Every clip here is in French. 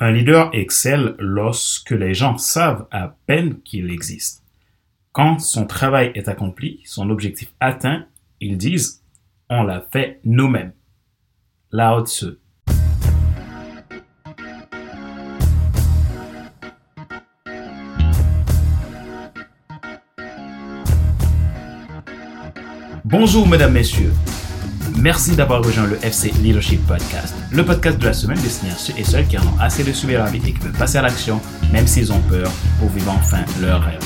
Un leader excelle lorsque les gens savent à peine qu'il existe. Quand son travail est accompli, son objectif atteint, ils disent on l'a fait nous-mêmes. Lao Tzu. Bonjour mesdames, messieurs. Merci d'avoir rejoint le FC Leadership Podcast, le podcast de la semaine destiné à ceux et celles qui en ont assez de subir la vie et qui veulent passer à l'action, même s'ils ont peur, pour vivre enfin leur rêve.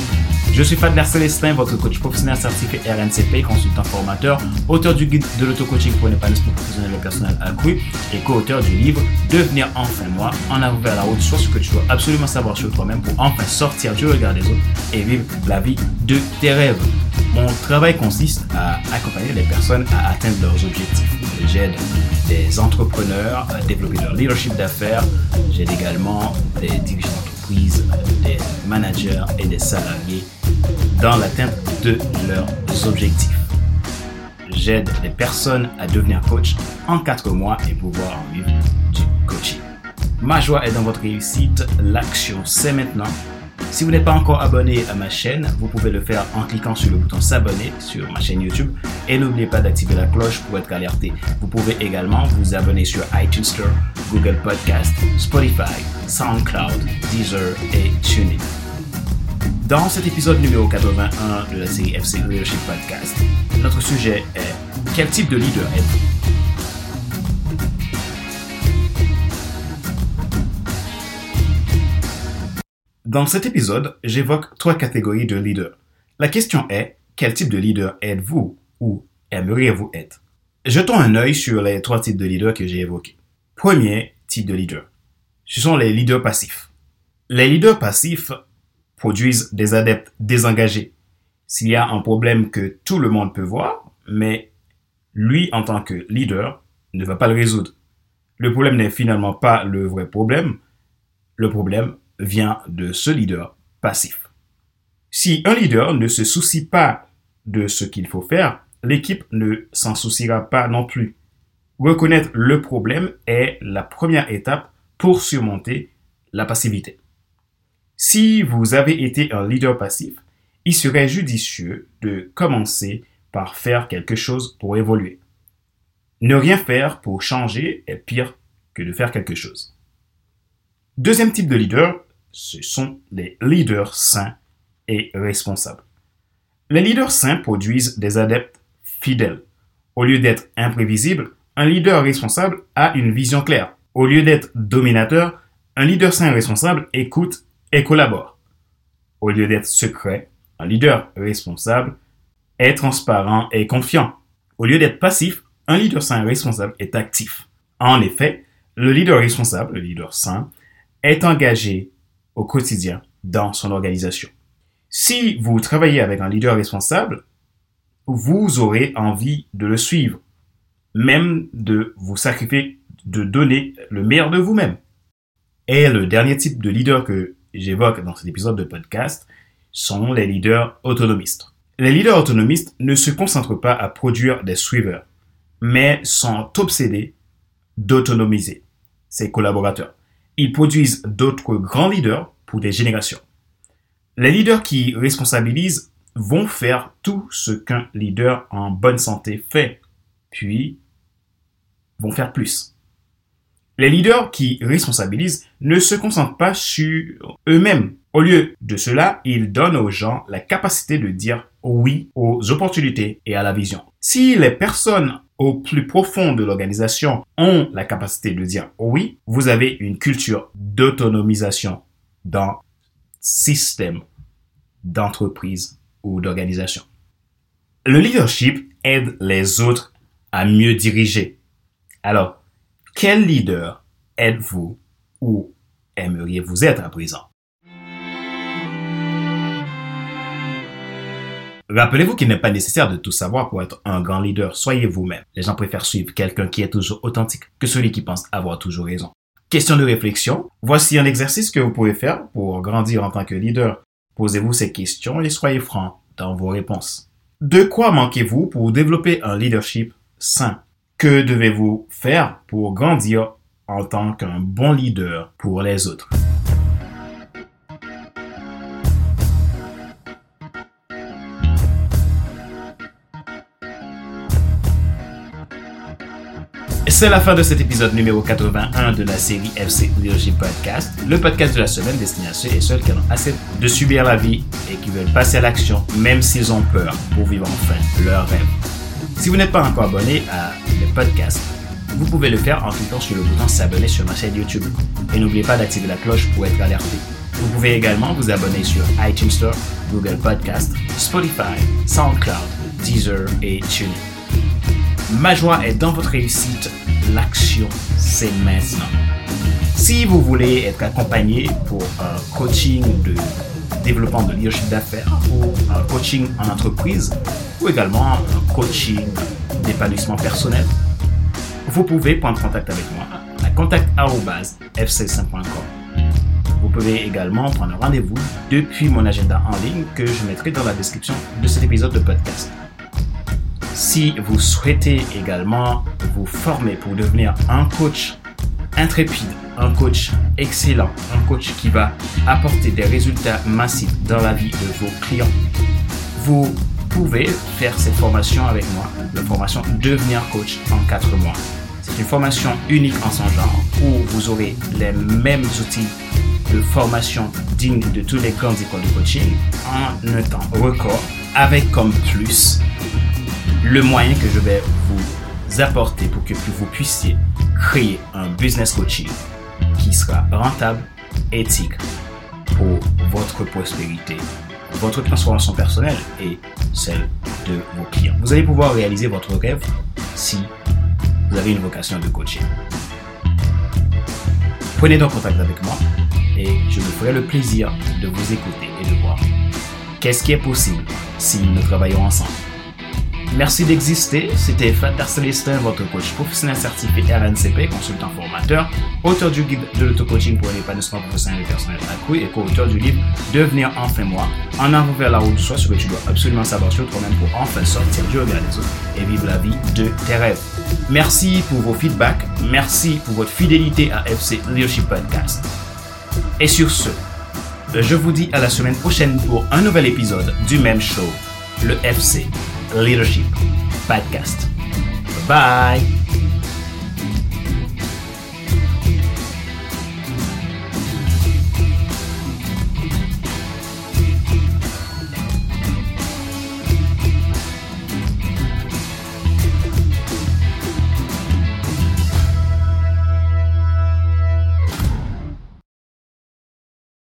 Je suis Fadler Célestin, votre coach professionnel certifié RNCP, consultant formateur, auteur du guide de l'auto-coaching pour l'épanouissement professionnel et personnel accru et co-auteur du livre Devenir enfin moi, en avant vers la route, soit ce que tu dois absolument savoir sur toi-même pour enfin sortir du regard des autres et vivre la vie de tes rêves. Mon travail consiste à accompagner les personnes à atteindre leurs objectifs. J'aide des entrepreneurs à développer leur leadership d'affaires. J'aide également des dirigeants d'entreprise, des managers et des salariés dans l'atteinte de leurs objectifs. J'aide les personnes à devenir coach en quatre mois et pouvoir vivre du coaching. Ma joie est dans votre réussite. L'action, c'est maintenant. Si vous n'êtes pas encore abonné à ma chaîne, vous pouvez le faire en cliquant sur le bouton s'abonner sur ma chaîne YouTube et n'oubliez pas d'activer la cloche pour être alerté. Vous pouvez également vous abonner sur iTunes Store, Google Podcast, Spotify, SoundCloud, Deezer et TuneIn. Dans cet épisode numéro 81 de la série FC Leadership Podcast, notre sujet est quel type de leader êtes-vous? Dans cet épisode, j'évoque trois catégories de leaders. La question est, quel type de leader êtes-vous ou aimeriez-vous être? Jetons un œil sur les trois types de leaders que j'ai évoqués. Premier type de leader. Ce sont les leaders passifs. Les leaders passifs produisent des adeptes désengagés. S'il y a un problème que tout le monde peut voir, mais lui, en tant que leader, ne va pas le résoudre. Le problème n'est finalement pas le vrai problème. Le problème vient de ce leader passif. Si un leader ne se soucie pas de ce qu'il faut faire, l'équipe ne s'en souciera pas non plus. Reconnaître le problème est la première étape pour surmonter la passivité. Si vous avez été un leader passif, il serait judicieux de commencer par faire quelque chose pour évoluer. Ne rien faire pour changer est pire que de faire quelque chose. Deuxième type de leader, ce sont les leaders sains et responsables. Les leaders sains produisent des adeptes fidèles. Au lieu d'être imprévisible, un leader responsable a une vision claire. Au lieu d'être dominateur, un leader sain responsable écoute et collabore. Au lieu d'être secret, un leader responsable est transparent et confiant. Au lieu d'être passif, un leader sain responsable est actif. En effet, le leader responsable, le leader sain, est engagé au quotidien dans son organisation. Si vous travaillez avec un leader responsable, vous aurez envie de le suivre, même de vous sacrifier, de donner le meilleur de vous-même. Et le dernier type de leader que j'évoque dans cet épisode de podcast sont les leaders autonomistes. Les leaders autonomistes ne se concentrent pas à produire des suiveurs, mais sont obsédés d'autonomiser ses collaborateurs. Ils produisent d'autres grands leaders pour des générations. Les leaders qui responsabilisent vont faire tout ce qu'un leader en bonne santé fait, puis vont faire plus. Les leaders qui responsabilisent ne se concentrent pas sur eux-mêmes. Au lieu de cela, ils donnent aux gens la capacité de dire oui aux opportunités et à la vision. Si les personnes au plus profond de l'organisation ont la capacité de dire oui, vous avez une culture d'autonomisation dans système d'entreprise ou d'organisation. Le leadership aide les autres à mieux diriger. Alors, quel leader êtes-vous ou aimeriez-vous être à présent? Rappelez-vous qu'il n'est pas nécessaire de tout savoir pour être un grand leader. Soyez vous-même. Les gens préfèrent suivre quelqu'un qui est toujours authentique que celui qui pense avoir toujours raison. Question de réflexion. Voici un exercice que vous pouvez faire pour grandir en tant que leader. Posez-vous ces questions et soyez franc dans vos réponses. De quoi manquez-vous pour développer un leadership sain? Que devez-vous faire pour grandir en tant qu'un bon leader pour les autres? C'est la fin de cet épisode numéro 81 de la série FC Leadership Podcast, le podcast de la semaine destiné à ceux et celles qui ont assez de subir la vie et qui veulent passer à l'action même s'ils ont peur pour vivre enfin leur rêve. Si vous n'êtes pas encore abonné à le podcast, vous pouvez le faire en cliquant sur le bouton s'abonner sur ma chaîne YouTube. Et n'oubliez pas d'activer la cloche pour être alerté. Vous pouvez également vous abonner sur iTunes Store, Google Podcast, Spotify, SoundCloud, Deezer et TuneIn. Ma joie est dans votre réussite l'action, c'est maintenant. Si vous voulez être accompagné pour un coaching de développement de leadership d'affaires ou un coaching en entreprise ou également un coaching d'épanouissement personnel, vous pouvez prendre contact avec moi à contact.fc5.com. Vous pouvez également prendre rendez-vous depuis mon agenda en ligne que je mettrai dans la description de cet épisode de podcast. Si vous souhaitez également vous former pour devenir un coach intrépide, un coach excellent, un coach qui va apporter des résultats massifs dans la vie de vos clients, vous pouvez faire cette formation avec moi, la formation Devenir coach en 4 mois. C'est une formation unique en son genre où vous aurez les mêmes outils de formation digne de tous les grandes écoles de coaching en un temps record avec comme plus le moyen que je vais vous apporter pour que vous puissiez créer un business coaching qui sera rentable, éthique pour votre prospérité, votre transformation personnelle et celle de vos clients. Vous allez pouvoir réaliser votre rêve si vous avez une vocation de coaching. Prenez donc contact avec moi et je me ferai le plaisir de vous écouter et de voir qu'est-ce qui est possible si nous travaillons ensemble. Merci d'exister. C'était Fatar Célestin, votre coach professionnel certifié RNCP, consultant formateur, auteur du guide de l'auto-coaching pour l'épanouissement professionnel et personnel accru et co-auteur du livre Devenir enfin moi, en avant vers la route de soi, ce que tu dois absolument savoir sur toi-même pour enfin sortir du regard des autres et vivre la vie de tes rêves. Merci pour vos feedbacks. Merci pour votre fidélité à FC Leadership Podcast. Et sur ce, je vous dis à la semaine prochaine pour un nouvel épisode du même show, le FC Leadership Podcast. Bye.